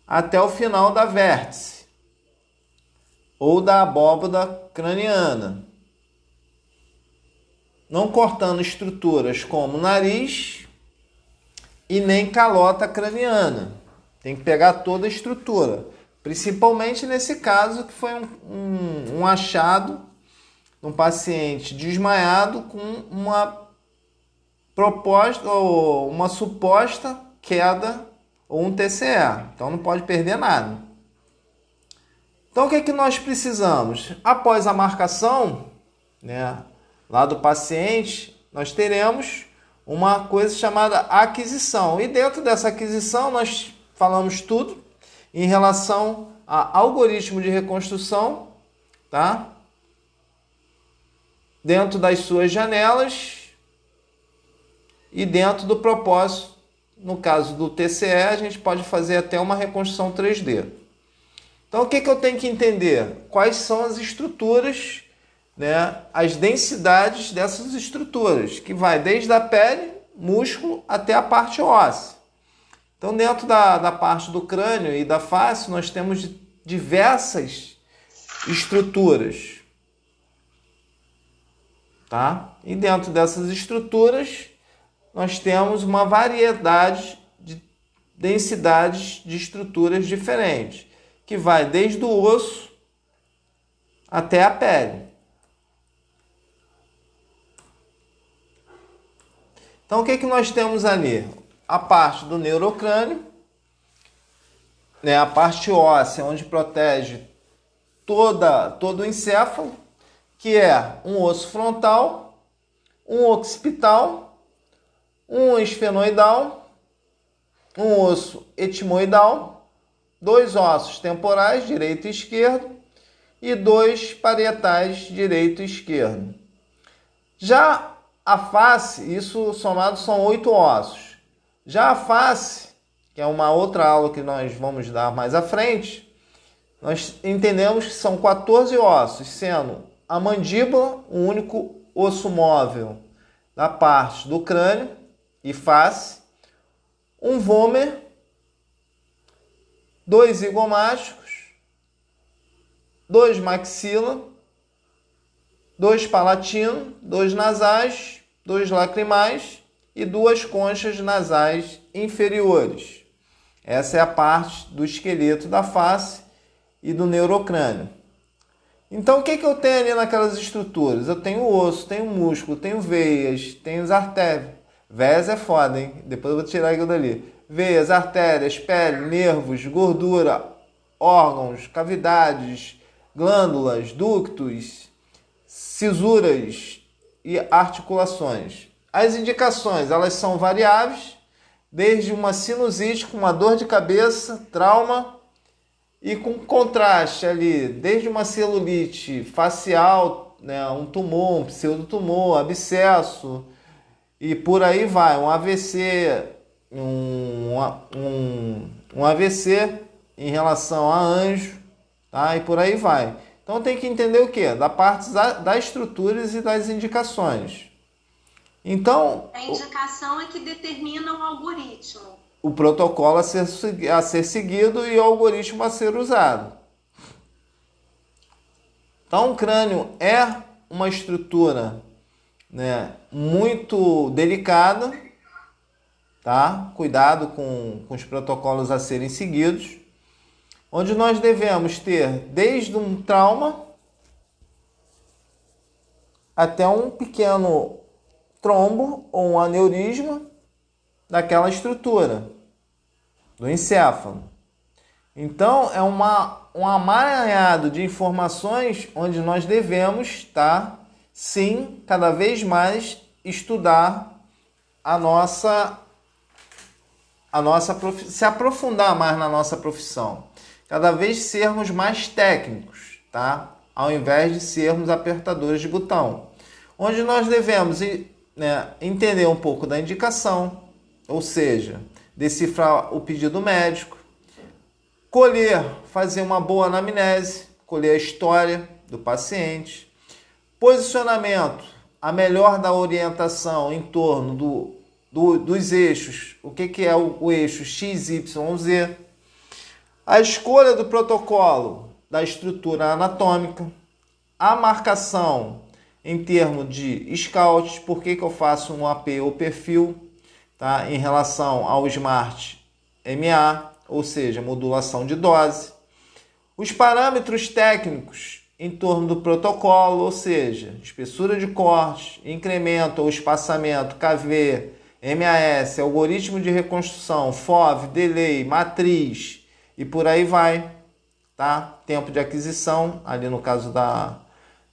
até o final da vértice ou da abóboda craniana, não cortando estruturas como nariz e nem calota craniana. Tem que pegar toda a estrutura, principalmente nesse caso que foi um, um, um achado um paciente desmaiado com uma proposta ou uma suposta queda ou um TCE. Então não pode perder nada. Então o que é que nós precisamos? Após a marcação, né, lá do paciente, nós teremos uma coisa chamada aquisição. E dentro dessa aquisição nós falamos tudo em relação a algoritmo de reconstrução, tá? Dentro das suas janelas e dentro do propósito no caso do TCE, a gente pode fazer até uma reconstrução 3D. Então, o que, que eu tenho que entender? Quais são as estruturas, né, as densidades dessas estruturas, que vai desde a pele, músculo, até a parte óssea. Então, dentro da, da parte do crânio e da face, nós temos diversas estruturas. Tá? E dentro dessas estruturas, nós temos uma variedade de densidades de estruturas diferentes, que vai desde o osso até a pele. Então, o que, que nós temos ali? A parte do neurocrânio, né, a parte óssea, onde protege toda, todo o encéfalo, que é um osso frontal, um occipital um esfenoidal, um osso etimoidal, dois ossos temporais, direito e esquerdo, e dois parietais, direito e esquerdo. Já a face, isso somado são oito ossos. Já a face, que é uma outra aula que nós vamos dar mais à frente, nós entendemos que são 14 ossos, sendo a mandíbula, o único osso móvel da parte do crânio, e face, um vômer, dois zigomáticos, dois maxila, dois palatino, dois nasais, dois lacrimais e duas conchas nasais inferiores. Essa é a parte do esqueleto da face e do neurocrânio. Então, o que, que eu tenho ali naquelas estruturas? Eu tenho osso, tenho músculo, tenho veias, tenho as artérias, Veias é foda, hein? Depois eu vou tirar aquilo dali. Veias, artérias, pele, nervos, gordura, órgãos, cavidades, glândulas, ductos, cisuras e articulações. As indicações, elas são variáveis, desde uma sinusite com uma dor de cabeça, trauma e com contraste ali, desde uma celulite facial, né, um tumor, um pseudotumor, abscesso e por aí vai, um AVC, um, um, um AVC em relação a anjo, tá? E por aí vai. Então tem que entender o que? Da parte das estruturas e das indicações. Então. A indicação é que determina o algoritmo. O protocolo a ser, a ser seguido e o algoritmo a ser usado. Então o crânio é uma estrutura né, muito delicada, tá? Cuidado com, com os protocolos a serem seguidos onde nós devemos ter desde um trauma até um pequeno trombo ou um aneurisma daquela estrutura do encéfalo. Então é uma, um amaranhado de informações onde nós devemos tá, sim, cada vez mais estudar a nossa a nossa se aprofundar mais na nossa profissão cada vez sermos mais técnicos, tá? Ao invés de sermos apertadores de botão. Onde nós devemos né, entender um pouco da indicação, ou seja, decifrar o pedido médico, colher, fazer uma boa anamnese, colher a história do paciente, posicionamento, a melhor da orientação em torno do, do dos eixos, o que, que é o, o eixo XYZ, a escolha do protocolo da estrutura anatômica, a marcação em termos de scouts, por que, que eu faço um AP ou perfil tá? em relação ao Smart MA, ou seja, modulação de dose, os parâmetros técnicos em torno do protocolo, ou seja, espessura de corte, incremento ou espaçamento, KV, MAS, algoritmo de reconstrução, FOV, delay, matriz, e por aí vai, tá? Tempo de aquisição, ali no caso da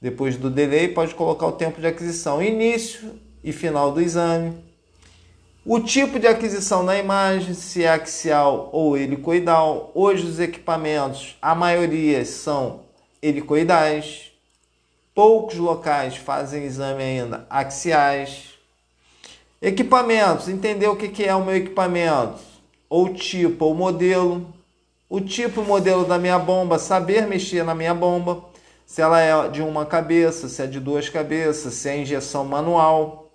depois do delay, pode colocar o tempo de aquisição, início e final do exame. O tipo de aquisição da imagem, se é axial ou helicoidal. Hoje os equipamentos, a maioria são helicoidais. Poucos locais fazem exame ainda axiais. Equipamentos, entender o que é o meu equipamento, ou tipo ou modelo o tipo modelo da minha bomba, saber mexer na minha bomba, se ela é de uma cabeça, se é de duas cabeças, se é injeção manual.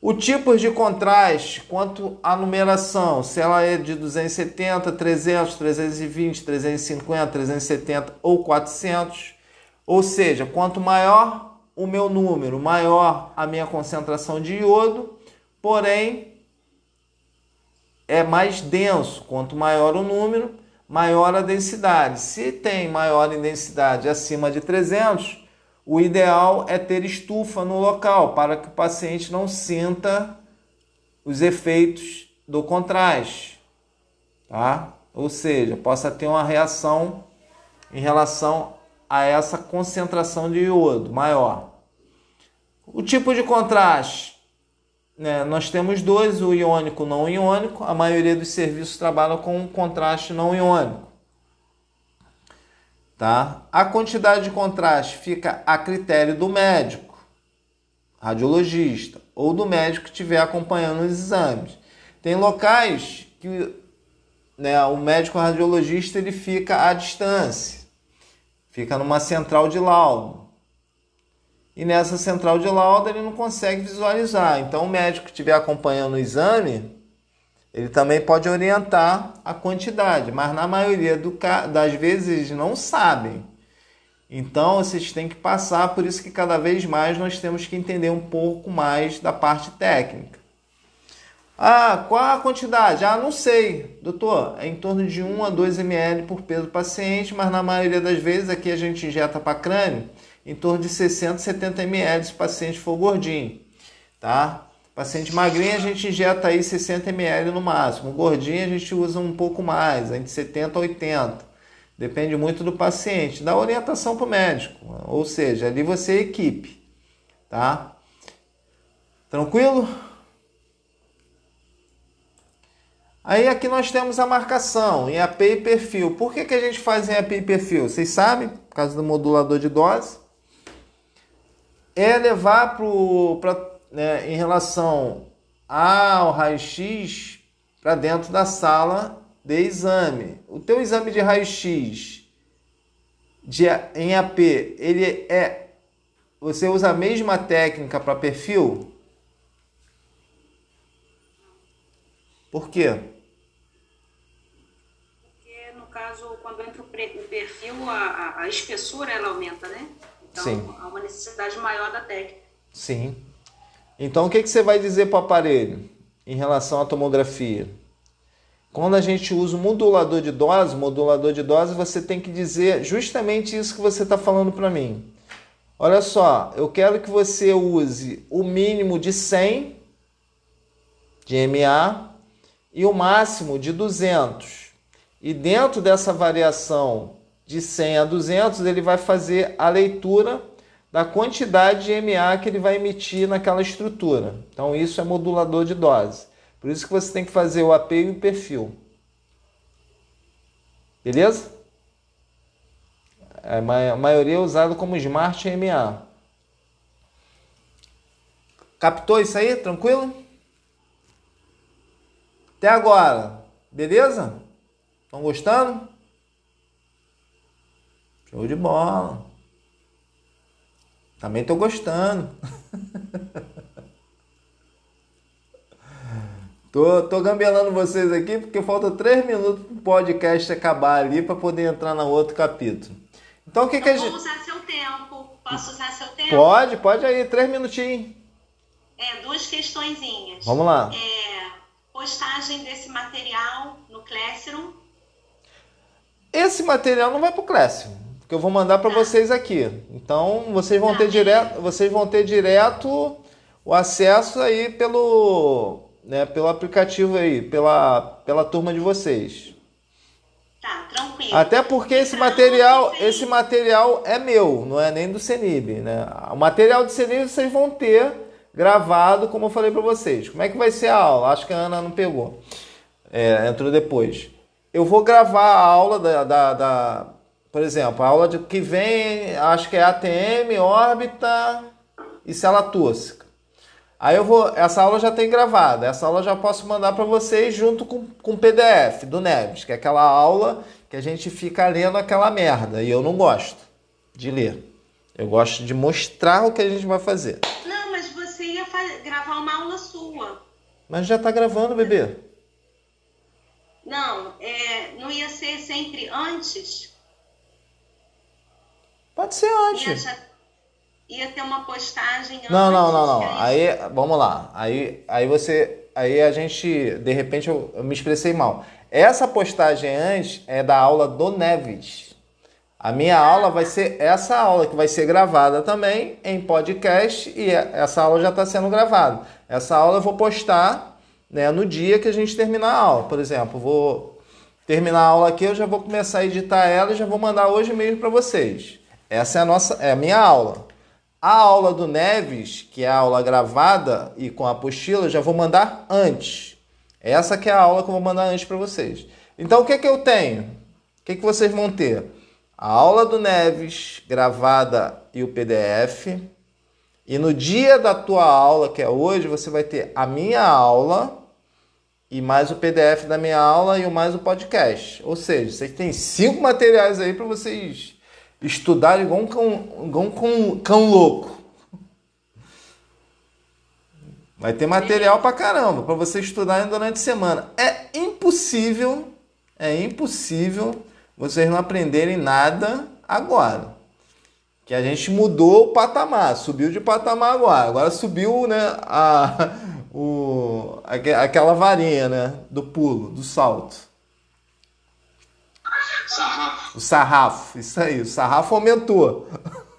O tipo de contraste, quanto à numeração, se ela é de 270, 300, 320, 350, 370 ou 400. Ou seja, quanto maior o meu número, maior a minha concentração de iodo, porém é mais denso. Quanto maior o número, maior a densidade. Se tem maior densidade acima de 300, o ideal é ter estufa no local para que o paciente não sinta os efeitos do contraste, tá? Ou seja, possa ter uma reação em relação a essa concentração de iodo maior. O tipo de contraste né, nós temos dois, o iônico e o não iônico. A maioria dos serviços trabalham com contraste não iônico. Tá? A quantidade de contraste fica a critério do médico, radiologista, ou do médico que estiver acompanhando os exames. Tem locais que né, o médico radiologista ele fica à distância, fica numa central de laudo e nessa central de lauda ele não consegue visualizar. Então o médico que estiver acompanhando o exame, ele também pode orientar a quantidade, mas na maioria do, das vezes eles não sabem. Então vocês têm que passar, por isso que cada vez mais nós temos que entender um pouco mais da parte técnica. Ah, qual a quantidade? Ah, não sei, doutor. É em torno de 1 a 2 ml por peso do paciente, mas na maioria das vezes aqui a gente injeta para crânio em torno de 60, 70 ml se o paciente for gordinho, tá? Paciente magrinho a gente injeta aí 60 ml no máximo, gordinho a gente usa um pouco mais, entre 70 a 80, Depende muito do paciente, da orientação para o médico. Ou seja, ali você é equipe, tá? Tranquilo? Aí aqui nós temos a marcação em AP e perfil. Por que, que a gente faz em AP e perfil? Vocês sabem, por causa do modulador de dose. É levar para né, em relação ao raio-x para dentro da sala de exame. O teu exame de raio-x de, em AP, ele é você usa a mesma técnica para perfil? Por quê? Porque no caso, quando entra o perfil, a, a espessura ela aumenta, né? Então Sim. há uma necessidade maior da técnica. Sim. Então o que, que você vai dizer para o aparelho em relação à tomografia? Quando a gente usa o modulador de dose, modulador de dose, você tem que dizer justamente isso que você está falando para mim. Olha só, eu quero que você use o mínimo de 100 de MA e o máximo de 200. E dentro dessa variação de 100 a 200, ele vai fazer a leitura da quantidade de MA que ele vai emitir naquela estrutura. Então isso é modulador de dose. Por isso que você tem que fazer o AP e o perfil. Beleza? A maioria é usado como Smart MA. Captou isso aí? Tranquilo? Até agora. Beleza? Estão gostando? Show de bola. Também estou gostando. tô, tô gambelando vocês aqui porque falta três minutos para o podcast acabar ali para poder entrar no outro capítulo. Então o que, que a gente. Vou usar seu tempo. Posso usar seu tempo? Pode, pode aí, três minutinhos. É, duas questõezinhas. Vamos lá. É, postagem desse material no Classroom. Esse material não vai para o Classroom que eu vou mandar para vocês aqui. Então vocês vão ter direto, vocês vão ter direto o acesso aí pelo, né, pelo aplicativo aí, pela, pela turma de vocês. Tá, tranquilo. Até porque esse material, esse material é meu, não é nem do Cenib, né? O material do Cenib vocês vão ter gravado, como eu falei para vocês. Como é que vai ser a aula? Acho que a Ana não pegou. É, entrou depois. Eu vou gravar a aula da, da, da por exemplo, a aula de, que vem, acho que é ATM, órbita e célula túrcica. Aí eu vou, essa aula já tem gravada, essa aula já posso mandar para vocês junto com o PDF do Neves, que é aquela aula que a gente fica lendo aquela merda e eu não gosto de ler. Eu gosto de mostrar o que a gente vai fazer. Não, mas você ia gravar uma aula sua. Mas já está gravando, bebê. Não, é, não ia ser sempre antes Pode ser antes. Ia, ia ter uma postagem antes. Não, não, não, não. Aí, vamos lá. Aí, aí você. Aí a gente. De repente eu, eu me expressei mal. Essa postagem antes é da aula do Neves. A minha aula vai ser essa aula que vai ser gravada também em podcast e é, essa aula já está sendo gravada. Essa aula eu vou postar né, no dia que a gente terminar a aula. Por exemplo, vou terminar a aula aqui, eu já vou começar a editar ela e já vou mandar hoje mesmo para vocês. Essa é a nossa, é a minha aula. A aula do Neves, que é a aula gravada e com a apostila, eu já vou mandar antes. Essa que é a aula que eu vou mandar antes para vocês. Então o que que eu tenho? O que que vocês vão ter? A aula do Neves gravada e o PDF. E no dia da tua aula, que é hoje, você vai ter a minha aula e mais o PDF da minha aula e o mais o podcast. Ou seja, vocês têm cinco materiais aí para vocês estudar igual um cão, igual um cão, cão louco. Vai ter material pra caramba para você estudar durante a semana. É impossível, é impossível vocês não aprenderem nada agora. Que a gente mudou o patamar, subiu de patamar agora. Agora subiu, né, a, o, aquela varinha, né, do pulo, do salto. Sarrafo. O sarrafo, isso aí, o sarrafo aumentou.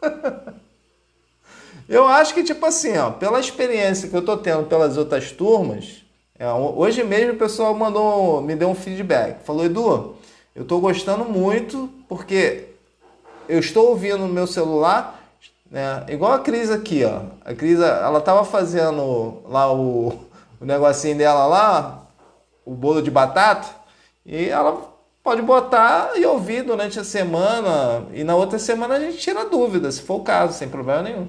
eu acho que, tipo assim, ó, pela experiência que eu tô tendo pelas outras turmas, é, hoje mesmo o pessoal mandou, me deu um feedback. Falou, Edu, Eu estou gostando muito porque eu estou ouvindo no meu celular, né? Igual a Cris aqui, ó. A Cris, ela tava fazendo lá o, o negocinho dela lá, o bolo de batata, e ela pode botar e ouvir durante a semana, e na outra semana a gente tira dúvida, se for o caso, sem problema nenhum.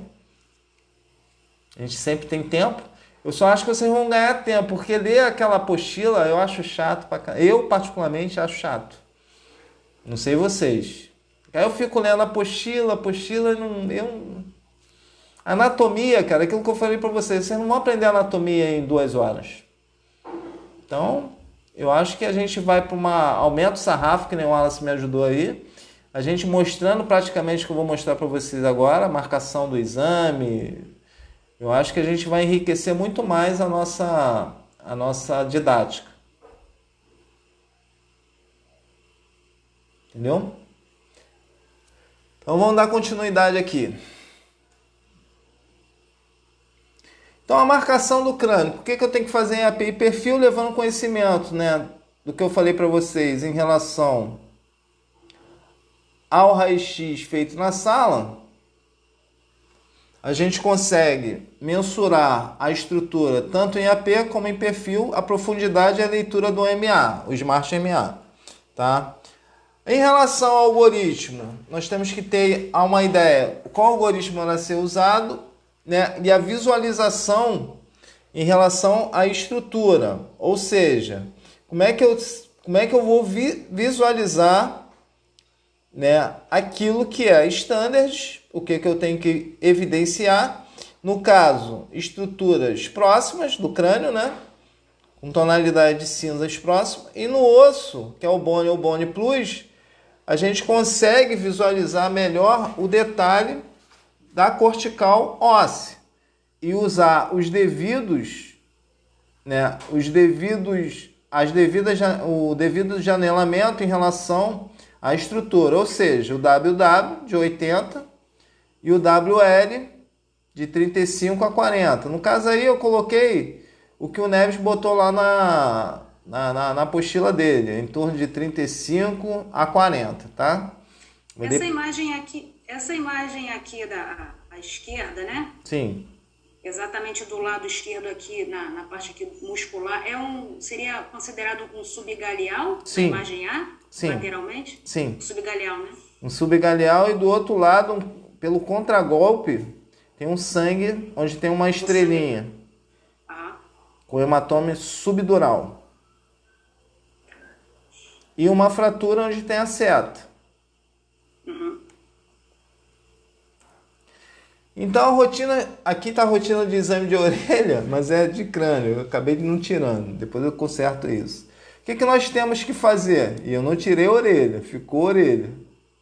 A gente sempre tem tempo. Eu só acho que vocês vão ganhar tempo, porque ler aquela apostila eu acho chato pra Eu, particularmente, acho chato. Não sei vocês. Aí eu fico lendo apostila, apostila, não, eu... Anatomia, cara, aquilo que eu falei para vocês, vocês não vão aprender anatomia em duas horas. Então, eu acho que a gente vai para uma aumento sarrafo, que nem o Wallace me ajudou aí. A gente mostrando praticamente o que eu vou mostrar para vocês agora, a marcação do exame. Eu acho que a gente vai enriquecer muito mais a nossa, a nossa didática. Entendeu? Então vamos dar continuidade aqui. Então a marcação do crânio, por que, que eu tenho que fazer em API perfil levando conhecimento, né, do que eu falei para vocês em relação ao raio-x feito na sala? A gente consegue mensurar a estrutura tanto em AP como em perfil, a profundidade e a leitura do MA, o Smart MA, tá? Em relação ao algoritmo, nós temos que ter uma ideia qual algoritmo vai ser usado né, e a visualização em relação à estrutura, ou seja, como é que eu, como é que eu vou vi, visualizar né, aquilo que é standard, o que, que eu tenho que evidenciar, no caso, estruturas próximas do crânio, né, com tonalidade de cinzas próximas, e no osso, que é o Bone ou Bone Plus, a gente consegue visualizar melhor o detalhe da cortical óssea e usar os devidos, né, os devidos, as devidas, o devido janelamento em relação à estrutura, ou seja, o WW de 80 e o WL de 35 a 40. No caso aí eu coloquei o que o Neves botou lá na, na, na, na apostila dele, em torno de 35 a 40, tá? Essa imagem aqui, essa imagem aqui da à esquerda, né? Sim. Exatamente do lado esquerdo aqui, na, na parte aqui muscular, é um, seria considerado um subgaleal? Sim. imagem A? Sim. Lateralmente? Sim. Um subgaleal, né? Um subgaleal e do outro lado, um, pelo contragolpe, tem um sangue onde tem uma estrelinha. Ah. Com hematoma subdural e uma fratura onde tem a seta. Uhum. Então a rotina, aqui está a rotina de exame de orelha, mas é de crânio, eu acabei não tirando, depois eu conserto isso. O que, que nós temos que fazer? E eu não tirei a orelha, ficou a orelha.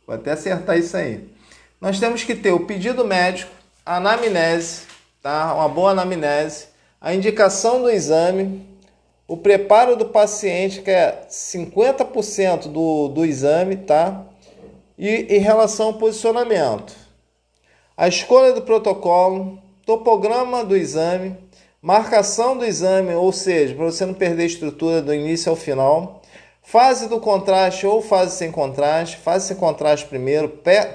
Vou até acertar isso aí. Nós temos que ter o pedido médico, a anamnese, tá? uma boa anamnese, a indicação do exame, o preparo do paciente, que é 50% do, do exame, tá? E em relação ao posicionamento, a escolha do protocolo, topograma do exame, marcação do exame, ou seja, para você não perder a estrutura do início ao final, fase do contraste ou fase sem contraste, fase sem contraste primeiro,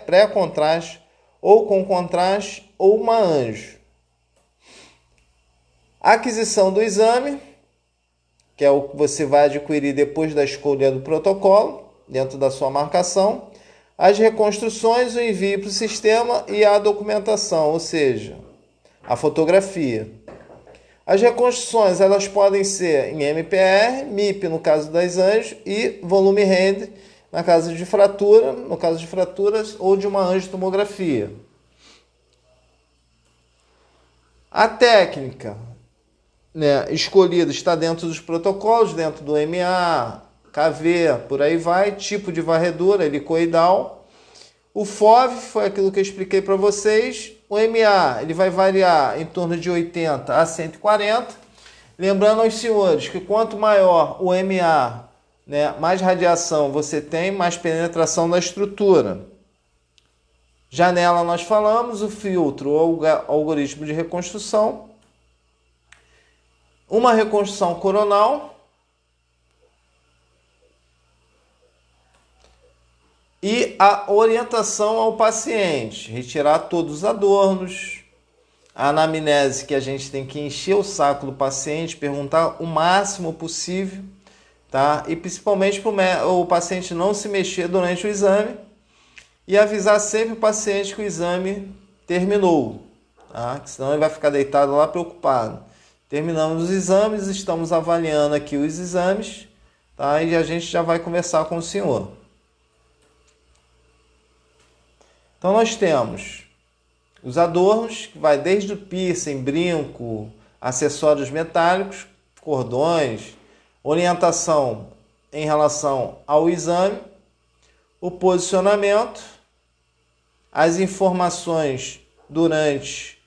pré-contraste ou com contraste ou uma anjo. Aquisição do exame, que é o que você vai adquirir depois da escolha do protocolo, dentro da sua marcação, as reconstruções, o envio para o sistema e a documentação, ou seja, a fotografia. As reconstruções elas podem ser em MPR, MIP no caso das anjos e volume render na caso de fratura, no caso de fraturas ou de uma angiotomografia. A técnica né, escolhido está dentro dos protocolos, dentro do MA, KV, por aí vai, tipo de varredura, helicoidal. O FOV foi aquilo que eu expliquei para vocês. O MA ele vai variar em torno de 80 a 140. Lembrando aos senhores que quanto maior o MA, né, mais radiação você tem, mais penetração da estrutura. Janela nós falamos, o filtro, o algoritmo de reconstrução uma reconstrução coronal E a orientação ao paciente, retirar todos os adornos, a anamnese que a gente tem que encher o saco do paciente, perguntar o máximo possível, tá? E principalmente para o paciente não se mexer durante o exame e avisar sempre o paciente que o exame terminou, tá? senão ele vai ficar deitado lá preocupado. Terminamos os exames, estamos avaliando aqui os exames, tá? E a gente já vai conversar com o senhor. Então nós temos os adornos, que vai desde o piercing, brinco, acessórios metálicos, cordões, orientação em relação ao exame, o posicionamento, as informações durante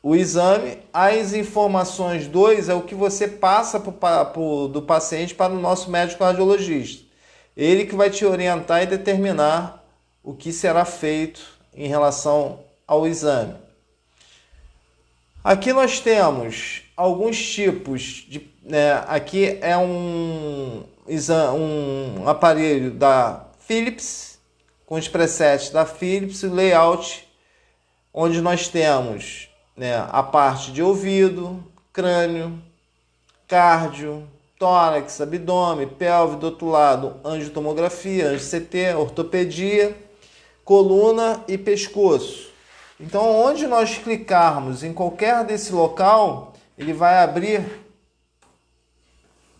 o exame, as informações 2 é o que você passa pro, pro, do paciente para o nosso médico radiologista. Ele que vai te orientar e determinar o que será feito em relação ao exame. Aqui nós temos alguns tipos de. Né, aqui é um, um aparelho da Philips, com os presets da Philips, layout, onde nós temos né, a parte de ouvido, crânio, cardio, tórax, abdômen, pelve, do outro lado, angiotomografia, anjo-CT, ortopedia, coluna e pescoço. Então, onde nós clicarmos em qualquer desse local, ele vai abrir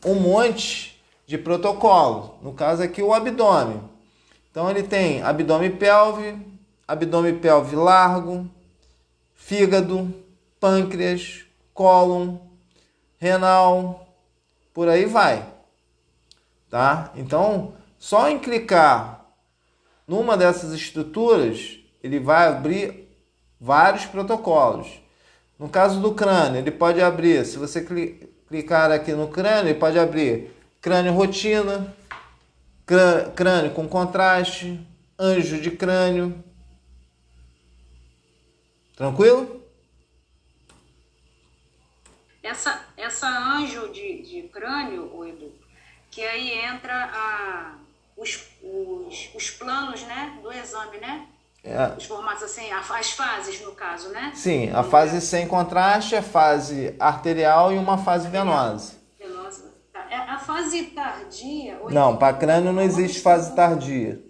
um monte de protocolo. No caso aqui, o abdômen. Então, ele tem abdômen pelve, abdômen pelve largo, fígado, pâncreas, cólon, renal, por aí vai. Tá? Então, só em clicar numa dessas estruturas, ele vai abrir vários protocolos. No caso do crânio, ele pode abrir, se você clicar aqui no crânio, ele pode abrir crânio rotina, crânio com contraste, anjo de crânio, Tranquilo? Essa, essa anjo de, de crânio, Edu, que aí entra a, os, os, os planos né, do exame, né? É. Os formatos assim, as fases no caso, né? Sim, a fase sem contraste, a fase arterial e uma fase venosa. Venosa. Tá. É, a fase tardia. Não, para crânio não existe fase tardia.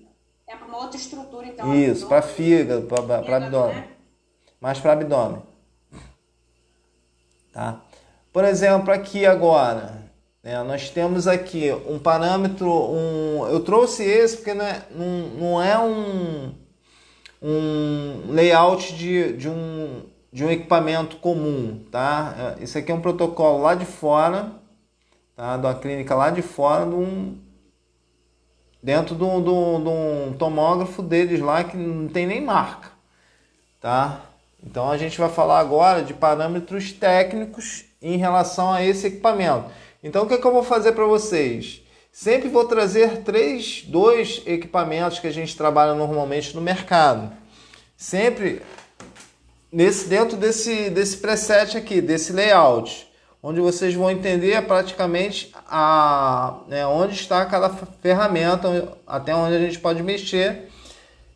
É para uma outra estrutura, então. Isso, para fígado, para abdômen. Né? mais para abdômen. Tá? Por exemplo, aqui agora, né, nós temos aqui um parâmetro, um, eu trouxe esse porque não é, não, não é um, um layout de, de, um, de um equipamento comum, tá? Isso aqui é um protocolo lá de fora, tá? De uma clínica lá de fora, de um, dentro de um, de um tomógrafo deles lá que não tem nem marca, tá? Então a gente vai falar agora de parâmetros técnicos em relação a esse equipamento. Então o que, é que eu vou fazer para vocês? Sempre vou trazer três, dois equipamentos que a gente trabalha normalmente no mercado. Sempre nesse dentro desse, desse preset aqui, desse layout, onde vocês vão entender praticamente a, né, onde está cada ferramenta, até onde a gente pode mexer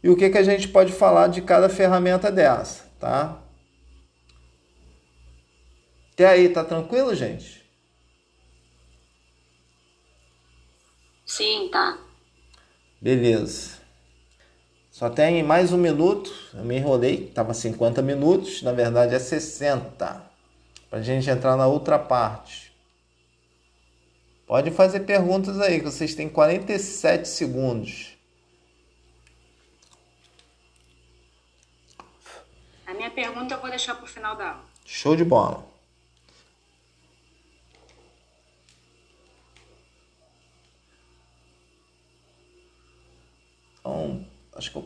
e o que, que a gente pode falar de cada ferramenta dessa tá? Até aí, tá tranquilo, gente? Sim, tá. Beleza. Só tem mais um minuto. Eu me enrolei, tava 50 minutos, na verdade é 60. Pra gente entrar na outra parte. Pode fazer perguntas aí, que vocês têm 47 segundos. A minha pergunta eu vou deixar para o final da aula. Show de bola. Então, acho que eu.